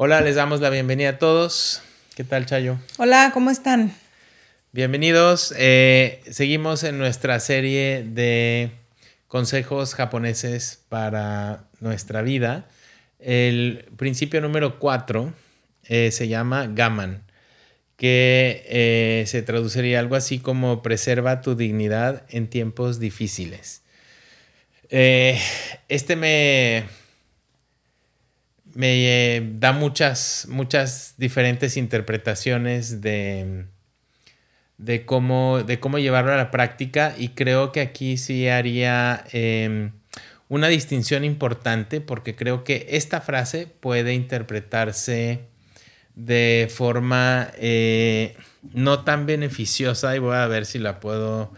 Hola, les damos la bienvenida a todos. ¿Qué tal, Chayo? Hola, ¿cómo están? Bienvenidos. Eh, seguimos en nuestra serie de consejos japoneses para nuestra vida. El principio número 4 eh, se llama Gaman, que eh, se traduciría algo así como preserva tu dignidad en tiempos difíciles. este me, me da muchas, muchas diferentes interpretaciones de, de, cómo, de cómo llevarlo a la práctica y creo que aquí sí haría em, una distinción importante porque creo que esta frase puede interpretarse de forma eh, no tan beneficiosa y voy a ver si la puedo,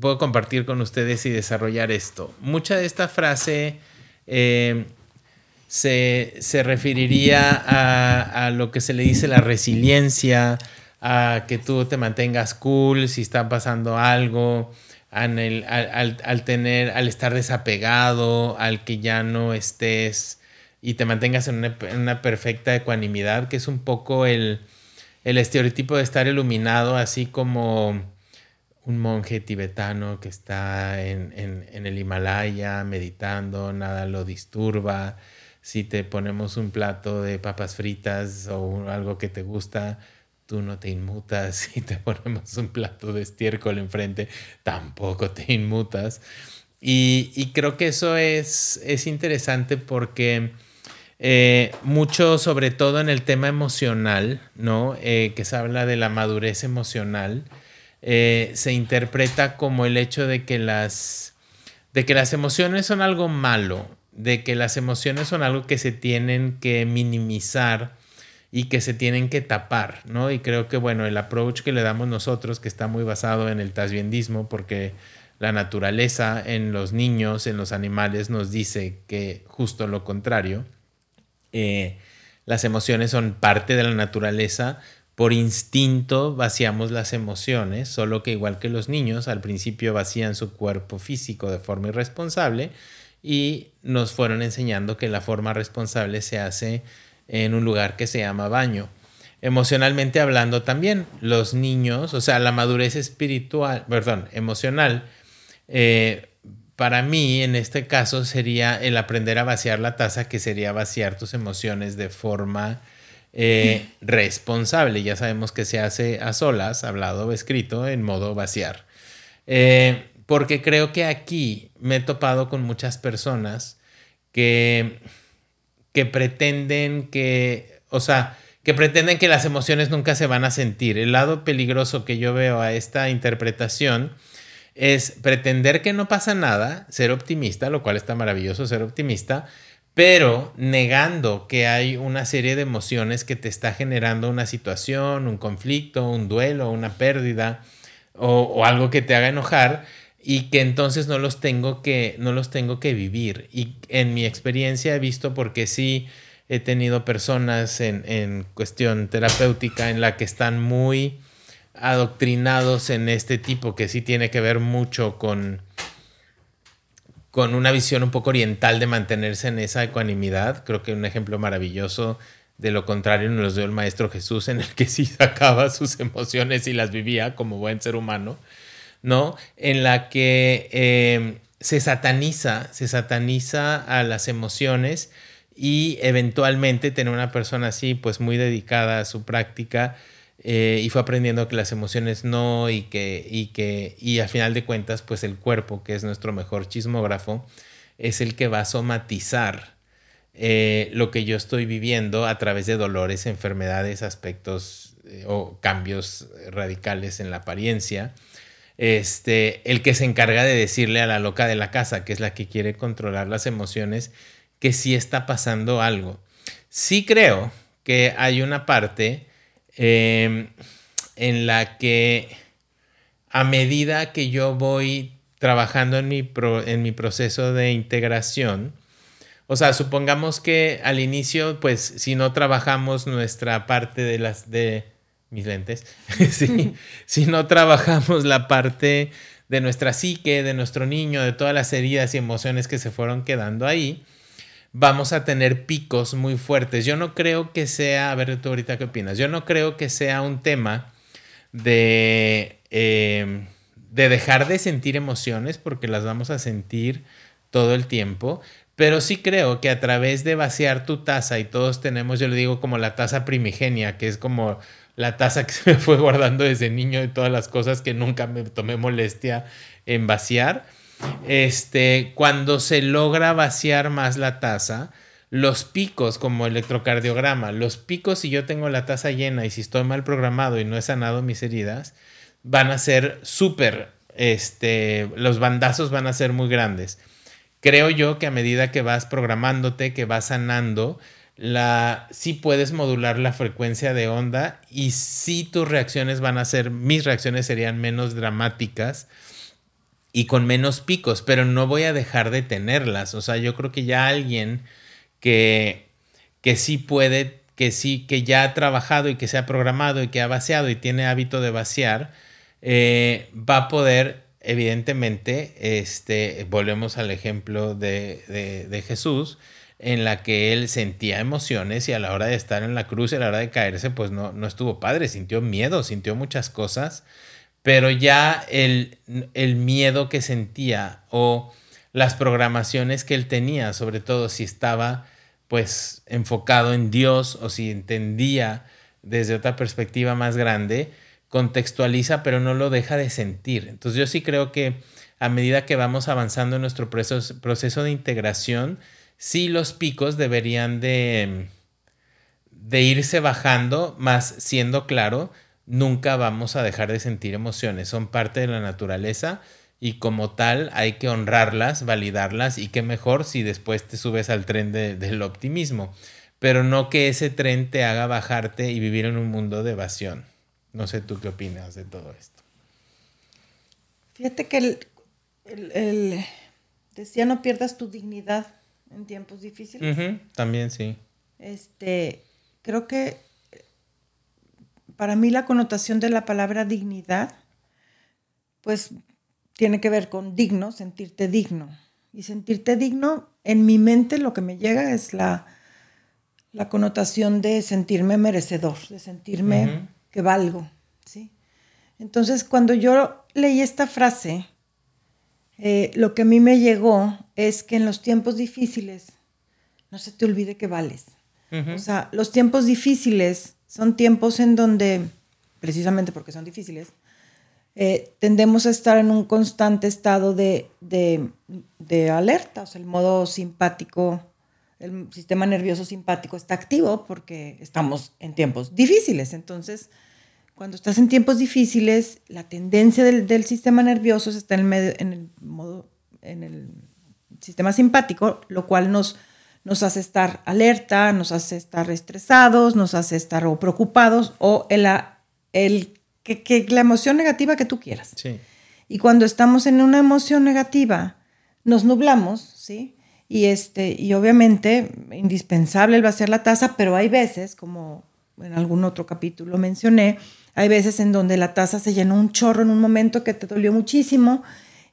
puedo compartir con ustedes y desarrollar esto. Mucha de esta frase em, se, referiría a, lo que se le dice la resiliencia, a que tú te mantengas cool si está pasando algo, al, tener, al estar desapegado, al que ya no estés y te mantengas en una, perfecta ecuanimidad, que es un poco el, estereotipo de estar iluminado, así como un monje tibetano que está en, en el Himalaya meditando, nada lo disturba si te ponemos un plato de papas fritas o algo que te gusta, tú no te inmutas. Si te ponemos un plato de estiércol enfrente, tampoco te inmutas. Y, creo que eso es, es interesante porque eh, mucho, sobre todo en el tema emocional, ¿no? Eh, que se habla de la madurez emocional, eh, se interpreta como el hecho de que las, de que las emociones son algo malo de que las emociones son algo que se tienen que minimizar y que se tienen que tapar, ¿no? Y creo que, bueno, el approach que le damos nosotros, que está muy basado en el tasbiendismo, porque la naturaleza en los niños, en los animales, nos dice que justo lo contrario, eh, las emociones son parte de la naturaleza, por instinto vaciamos las emociones, solo que igual que los niños, al principio vacían su cuerpo físico de forma irresponsable, y nos fueron enseñando que la forma responsable se hace en un lugar que se llama baño. Emocionalmente hablando también, los niños, o sea, la madurez espiritual, perdón, emocional, eh, para mí en este caso sería el aprender a vaciar la taza, que sería vaciar tus emociones de forma eh, responsable. Ya sabemos que se hace a solas, hablado o escrito, en modo vaciar. Eh, porque creo que aquí me he topado con muchas personas que, que pretenden que, o sea, que pretenden que las emociones nunca se van a sentir. El lado peligroso que yo veo a esta interpretación es pretender que no pasa nada, ser optimista, lo cual está maravilloso ser optimista, pero negando que hay una serie de emociones que te está generando una situación, un conflicto, un duelo, una pérdida o, o algo que te haga enojar y que entonces no los tengo que, no los tengo que vivir. Y en mi experiencia he visto porque sí he tenido personas en, en cuestión terapéutica en la que están muy adoctrinados en este tipo, que sí tiene que ver mucho con, con una visión un poco oriental de mantenerse en esa ecuanimidad. Creo que un ejemplo maravilloso de lo contrario nos lo dio el Maestro Jesús, en el que sí sacaba sus emociones y las vivía como buen ser humano. ¿No? En la que em, se sataniza, se sataniza a las emociones y eventualmente tener una persona así, pues muy dedicada a su práctica eh, y fue aprendiendo que las emociones no y que, y que, y a final de cuentas, pues el cuerpo, que es nuestro mejor chismógrafo, es el que va a somatizar eh, lo que yo estoy viviendo a través de dolores, enfermedades, aspectos eh, o cambios radicales en la apariencia este, el que se encarga de decirle a la loca de la casa, que es la que quiere controlar las emociones, que sí está pasando algo. Sí creo que hay una parte em, en la que a medida que yo voy trabajando en mi, en mi proceso de integración, o sea, supongamos que al inicio, pues si no trabajamos nuestra parte de las de mis lentes, si no trabajamos la parte de nuestra psique, de nuestro niño, de todas las heridas y emociones que se fueron quedando ahí, vamos a tener picos muy fuertes. Yo no creo que sea, a ver tú ahorita qué opinas, yo no creo que sea un tema de, eh, de dejar de sentir emociones porque las vamos a sentir todo el tiempo, pero sí creo que a través de vaciar tu taza, y todos tenemos, yo le digo como la taza primigenia, que es como la taza que se me fue guardando desde niño de todas las cosas que nunca me tomé molestia en vaciar. Este, cuando se logra vaciar más la taza, los picos como electrocardiograma, los picos si yo tengo la taza llena y si estoy mal programado y no he sanado mis heridas, van a ser súper, este, los bandazos van a ser muy grandes creo yo que a medida que vas programándote, que vas sanando, la, sí puedes modular la frecuencia de onda y sí tus reacciones van a ser, mis reacciones serían menos dramáticas y con menos picos, pero no voy a dejar de tenerlas. O sea, yo creo que ya alguien que, que sí puede, que sí, que ya ha trabajado y que se ha programado y que ha vaciado y tiene hábito de vaciar, eh, va a poder evidentemente, este, volvemos al ejemplo de, Jesús, en la que él sentía emociones y a la hora de estar en la cruz, a la hora de caerse, pues no, no estuvo padre, sintió miedo, sintió muchas cosas, pero ya el, el miedo que sentía o las programaciones que él tenía, sobre todo si estaba pues enfocado en Dios o si entendía desde otra perspectiva más grande, contextualiza, pero no lo deja de sentir. Entonces yo sí creo que a medida que vamos avanzando en nuestro proceso, de integración, sí los picos deberían de, de irse bajando, más siendo claro, nunca vamos a dejar de sentir emociones, son parte de la naturaleza y como tal hay que honrarlas, validarlas y qué mejor si después te subes al tren del optimismo, pero no que ese tren te haga bajarte y vivir en un mundo de evasión. No sé tú qué opinas de todo esto. Fíjate que el, decía no pierdas tu dignidad en tiempos difíciles. también sí. Este, creo que para mí la connotación de la palabra dignidad, pues tiene que ver con digno, sentirte digno. Y sentirte digno, en mi mente lo que me llega es la, la connotación de sentirme merecedor, de sentirme que valgo, ¿sí? Entonces, cuando yo leí esta frase, eh, lo que a mí me llegó es que en los tiempos difíciles no se te olvide que vales. O sea, los tiempos difíciles son tiempos en donde, precisamente porque son difíciles, eh, tendemos a estar en un constante estado de, de, alerta, o sea, el modo simpático, el sistema nervioso simpático está activo porque estamos en tiempos difíciles. Entonces, cuando estás en tiempos difíciles, la tendencia del, sistema nervioso está en el, medio, en el modo, en el sistema simpático, lo cual nos, nos hace estar alerta, nos hace estar estresados, nos hace estar o preocupados o el, el que, la emoción negativa que tú quieras. Y cuando estamos en una emoción negativa, nos nublamos, ¿sí? Y, este, y obviamente, indispensable el vaciar la taza, pero hay veces, como en algún otro capítulo mencioné, hay veces en donde la taza se llenó un chorro en un momento que te dolió muchísimo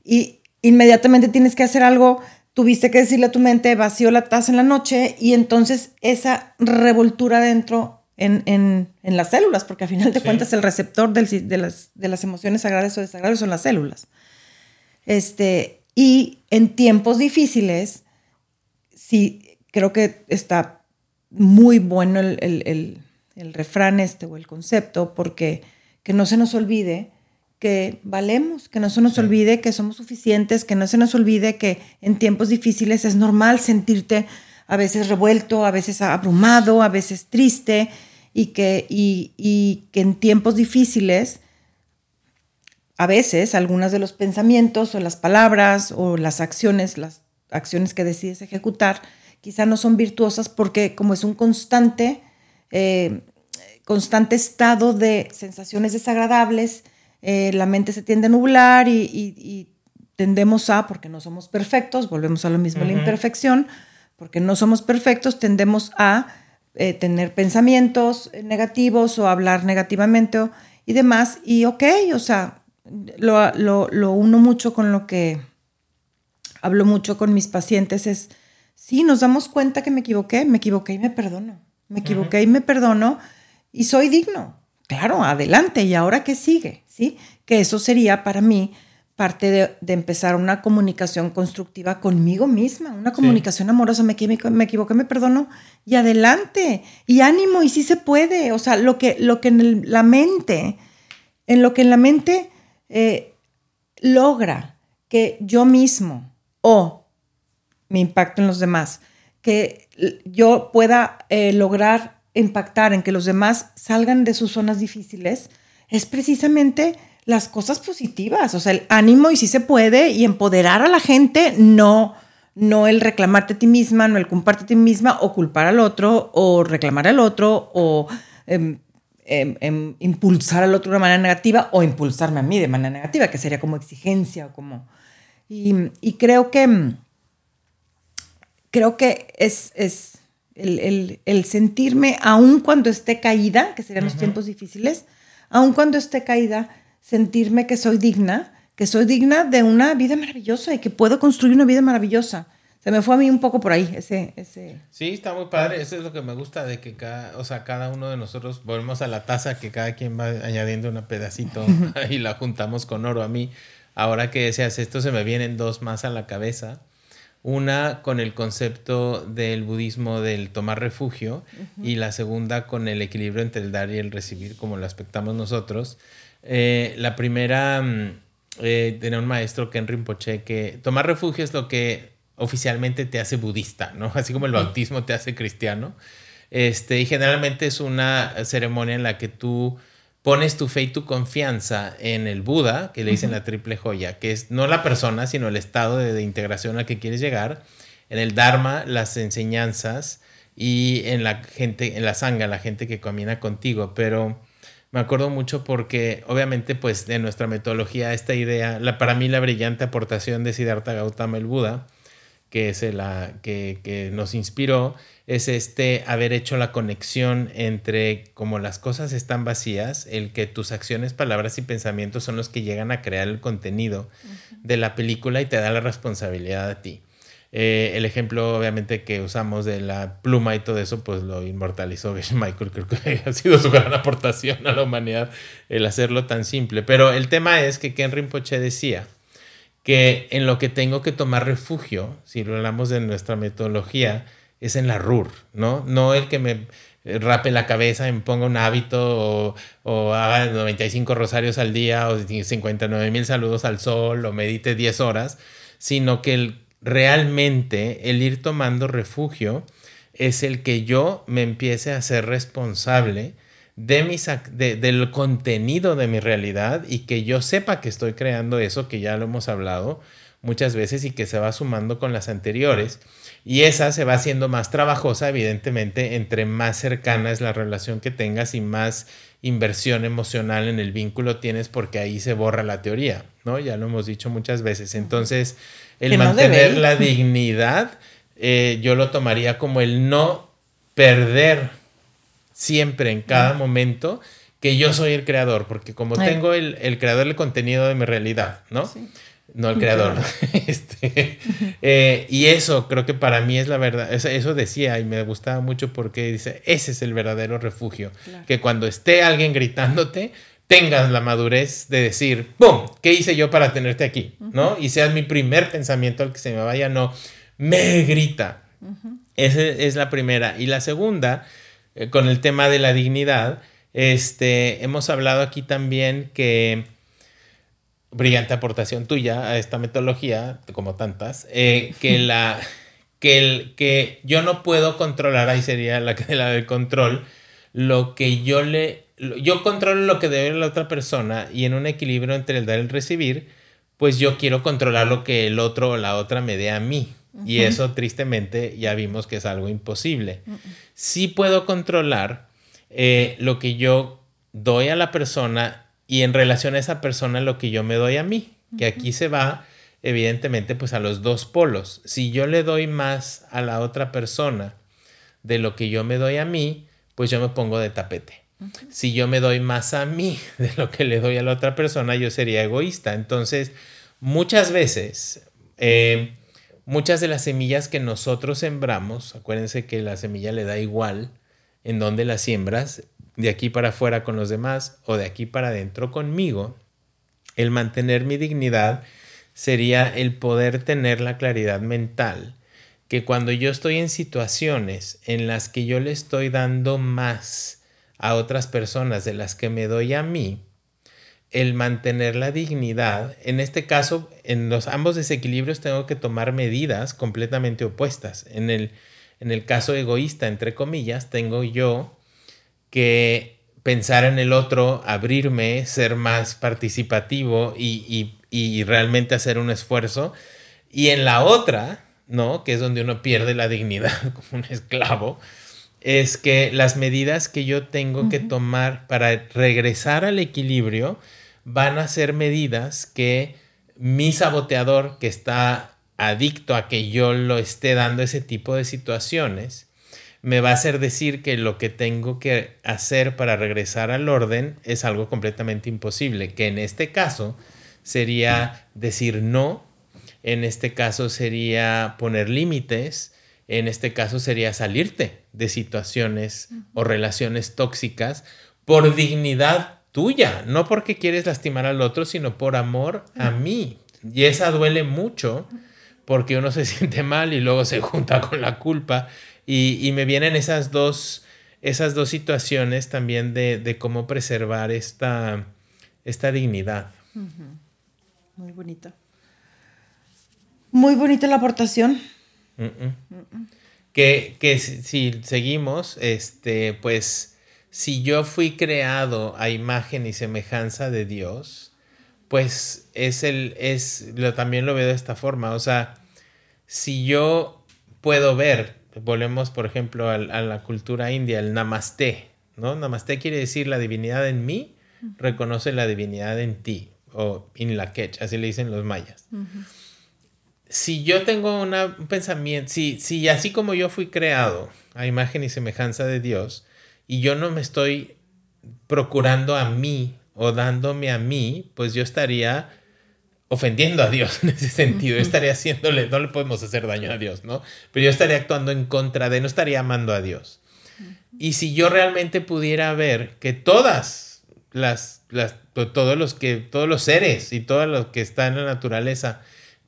y inmediatamente tienes que hacer algo, tuviste que decirle a tu mente, vació la taza en la noche y entonces esa revoltura dentro en, en, en las células, porque al final de cuentas el receptor del, de, las, de las emociones agradables o desagradables son las células. Este, y en tiempos difíciles, sí, creo que está muy bueno el, el el refrán este o el concepto, porque que no se nos olvide que valemos, que no se nos olvide que somos suficientes, que no se nos olvide que en tiempos difíciles es normal sentirte a veces revuelto, a veces abrumado, a veces triste, y que, y, que en tiempos difíciles a veces algunos de los pensamientos o las palabras o las acciones, las acciones que decides ejecutar, quizá no son virtuosas porque como es un constante eh, constante estado de sensaciones desagradables, eh, la mente se tiende a nublar y, tendemos a, porque no somos perfectos, volvemos a lo mismo, la imperfección, porque no somos perfectos, tendemos a eh, tener pensamientos negativos o hablar negativamente y demás. Y ok, o sea, lo, lo, lo uno mucho con lo que hablo mucho con mis pacientes es sí, nos damos cuenta que me equivoqué, me equivoqué y me perdono. Me equivoqué y me perdono y soy digno. Claro, adelante. ¿Y ahora qué sigue? ¿Sí? Que eso sería para mí parte de, empezar una comunicación constructiva conmigo misma, una comunicación amorosa. Me, me, equivoqué, me perdono y adelante. Y ánimo, y sí se puede. O sea, lo que, lo que en la mente, en lo que en la mente eh, logra que yo mismo o mi impacto en los demás, que yo pueda eh, lograr impactar en que los demás salgan de sus zonas difíciles, es precisamente las cosas positivas, o sea, el ánimo y si se puede y empoderar a la gente, no no el reclamarte a ti misma, no el culparte a ti misma o culpar al otro o reclamar al otro o em, em, em, impulsar al otro de manera negativa o impulsarme a mí de manera negativa, que sería como exigencia o como... Y, creo que creo que es, es el, sentirme, aun cuando esté caída, que serían los tiempos difíciles, aun cuando esté caída, sentirme que soy digna, que soy digna de una vida maravillosa y que puedo construir una vida maravillosa. Se me fue a mí un poco por ahí ese, ese... Sí, está muy padre. Eso es lo que me gusta de que cada, o sea, cada uno de nosotros volvemos a la taza que cada quien va añadiendo un pedacito y la juntamos con oro. A mí, ahora que deseas esto, se me vienen dos más a la cabeza. Una con el concepto del budismo del tomar refugio y la segunda con el equilibrio entre el dar y el recibir, como lo aspectamos nosotros. Eh, la primera mm, eh, tenía un maestro, Ken Rinpoche, que tomar refugio es lo que oficialmente te hace budista, ¿no? Así como el bautismo te hace cristiano. Este, y generalmente es una ceremonia en la que tú pones tu fe y tu confianza en el Buda, que le dicen la triple joya, que es no la persona, sino el estado de, de, integración al que quieres llegar, en el Dharma, las enseñanzas y en la gente, en la sangha, la gente que camina contigo. Pero me acuerdo mucho porque obviamente pues de nuestra metodología esta idea, la, para mí la brillante aportación de Siddhartha Gautama el Buda, que es la que, que, nos inspiró, es este haber hecho la conexión entre como las cosas están vacías, el que tus acciones, palabras y pensamientos son los que llegan a crear el contenido de la película y te da la responsabilidad a ti. Eh, el ejemplo, obviamente, que usamos de la pluma y todo eso, pues lo inmortalizó Michael. Creo que ha sido su gran aportación a la humanidad el hacerlo tan simple. Pero el tema es que Ken Rinpoche decía que en lo que tengo que tomar refugio, si lo hablamos de nuestra metodología, es en la RUR, ¿no? No el que me rape la cabeza, me ponga un hábito o, haga 95 rosarios al día o 59 mil saludos al sol o medite 10 horas, sino que el realmente el ir tomando refugio es el que yo me empiece a ser responsable de mis, del contenido de mi realidad y que yo sepa que estoy creando eso, que ya lo hemos hablado muchas veces y que se va sumando con las anteriores. Y esa se va haciendo más trabajosa, evidentemente, entre más cercana es la relación que tengas y más inversión emocional en el vínculo tienes, porque ahí se borra la teoría, ¿no? Ya lo hemos dicho muchas veces. Entonces, el mantener la dignidad, eh, yo lo tomaría como el no perder siempre en cada momento que yo soy el creador, porque como tengo el, el, creador del contenido de mi realidad, ¿no? No el creador. este, eh, y eso creo que para mí es la verdad. Eso, decía y me gustaba mucho porque dice, ese es el verdadero refugio. Que cuando esté alguien gritándote, tengas la madurez de decir, ¡pum! ¿Qué hice yo para tenerte aquí? ¿No? Y sea mi primer pensamiento al que se me vaya, no, me grita. Esa es la primera. Y la segunda, eh, con el tema de la dignidad, este, hemos hablado aquí también que brillante aportación tuya a esta metodología, como tantas, eh, que la que el que yo no puedo controlar, ahí sería la, la del control, lo que yo le yo controlo lo que debe la otra persona y en un equilibrio entre el dar y el recibir, pues yo quiero controlar lo que el otro o la otra me dé a mí. Y eso tristemente ya vimos que es algo imposible. Sí puedo controlar eh, lo que yo doy a la persona y en relación a esa persona lo que yo me doy a mí. Que aquí se va evidentemente pues a los dos polos. Si yo le doy más a la otra persona de lo que yo me doy a mí, pues yo me pongo de tapete. Si yo me doy más a mí de lo que le doy a la otra persona, yo sería egoísta. Entonces, muchas veces, eh, muchas de las semillas que nosotros sembramos, acuérdense que la semilla le da igual en donde la siembras, de aquí para afuera con los demás o de aquí para adentro conmigo, el mantener mi dignidad sería el poder tener la claridad mental que cuando yo estoy en situaciones en las que yo le estoy dando más a otras personas de las que me doy a mí, el mantener la dignidad, en este caso, en los ambos desequilibrios tengo que tomar medidas completamente opuestas. En el, en el caso egoísta, entre comillas, tengo yo que pensar en el otro, abrirme, ser más participativo y, y realmente hacer un esfuerzo. Y en la otra, ¿no? Que es donde uno pierde la dignidad como un esclavo, es que las medidas que yo tengo que tomar para regresar al equilibrio van a ser medidas que mi saboteador que está adicto a que yo lo esté dando ese tipo de situaciones, me va a hacer decir que lo que tengo que hacer para regresar al orden es algo completamente imposible, que en este caso sería decir no en este caso sería poner límites, en este caso sería salirte de situaciones o relaciones tóxicas por dignidad tuya, no porque quieres lastimar al otro, sino por amor a mí. Y esa duele mucho porque uno se siente mal y luego se junta con la culpa. Y, me vienen esas dos, esas dos situaciones también de, cómo preservar esta, esta dignidad. Muy bonita. Muy bonita la aportación. Que, si, seguimos, este, pues, si yo fui creado a imagen y semejanza de Dios, pues es el, es, lo, también lo veo de esta forma. O sea, si yo puedo ver, volvemos por ejemplo a, la cultura india, el namaste, ¿no? Namaste quiere decir la divinidad en mí, reconoce la divinidad en ti, o in la quech, así le dicen los mayas si yo tengo un pensamiento, si, si así como yo fui creado a imagen y semejanza de Dios, y yo no me estoy procurando a mí o dándome a mí, pues yo estaría ofendiendo a Dios en ese sentido. Estaría haciéndole, no le podemos hacer daño a Dios, ¿no? Pero yo estaría actuando en contra de, no estaría amando a Dios. Y si yo realmente pudiera ver que todas las, las todos los que, todos los seres y todo lo que está en la naturaleza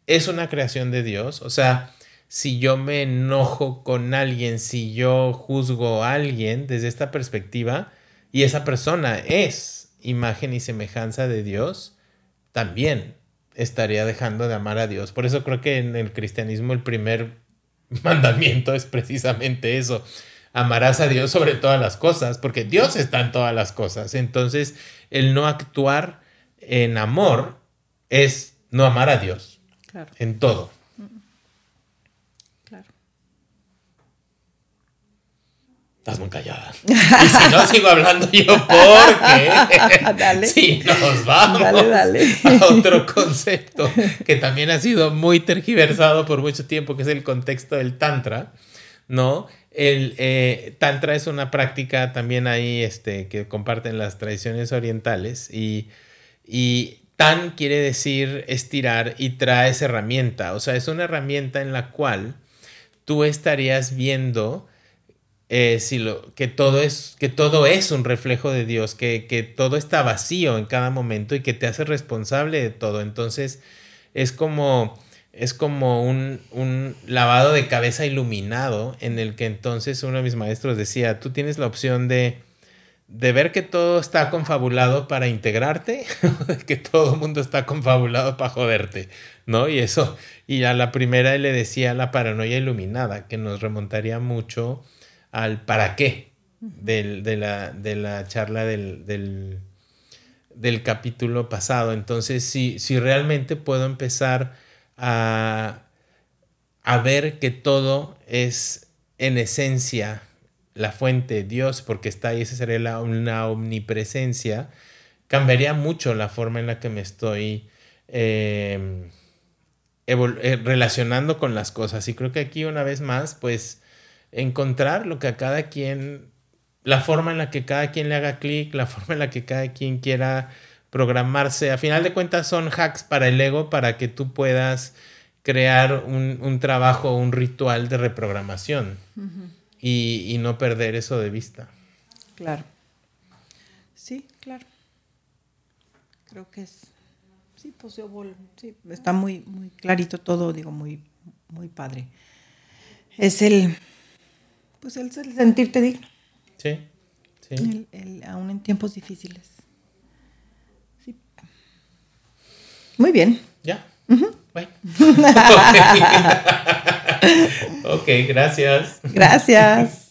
es una creación de Dios. O sea, si yo me enojo con alguien, si yo juzgo a alguien desde esta perspectiva y esa persona es imagen y semejanza de Dios, también estaría dejando de amar a Dios. Por eso creo que en el cristianismo el primer mandamiento es precisamente eso. Amarás a Dios sobre todas las cosas, porque Dios está en todas las cosas. Entonces, el no actuar en amor es no amar a Dios. En todo. Claro. Estás muy callada. Y si no, sigo hablando yo porque dale. si nos vamos a otro concepto que también ha sido muy tergiversado por mucho tiempo, que es el contexto del Tantra, ¿no? El eh, Tantra es una práctica también ahí este, que comparten las tradiciones orientales y, y Tan quiere decir estirar y traes herramienta. O sea, es una herramienta en la cual tú estarías viendo eh, si lo, que, todo es, que todo es un reflejo de Dios, que, que, todo está vacío en cada momento y que te hace responsable de todo. Entonces, es como, es como un, un lavado de cabeza iluminado en el que entonces uno de mis maestros decía, tú tienes la opción de de ver que todo está confabulado para integrarte, que todo el mundo está confabulado para joderte, ¿no? Y eso, y a la primera le decía la paranoia iluminada, que nos remontaría mucho al para qué de, la, charla del, del, capítulo pasado. Entonces, si, si realmente puedo empezar a, a ver que todo es en esencia la fuente, Dios, porque está ahí, esa sería una omnipresencia, cambiaría mucho la forma en la que me estoy em, eh, relacionando con las cosas. Y creo que aquí una vez más, pues, encontrar lo que a cada quien, la forma en la que cada quien le haga clic, la forma en la que cada quien quiera programarse. A final de cuentas son hacks para el ego, para que tú puedas crear un, trabajo, un ritual de reprogramación y, no perder eso de vista. Claro. Sí, claro. Creo que es. Sí, pues yo sí, está muy, muy clarito todo, digo, muy, muy padre. Es el. Pues el, sentirte digno. Sí, sí. aún en tiempos difíciles. Sí. Muy bien. Ya. ok, gracias. Gracias.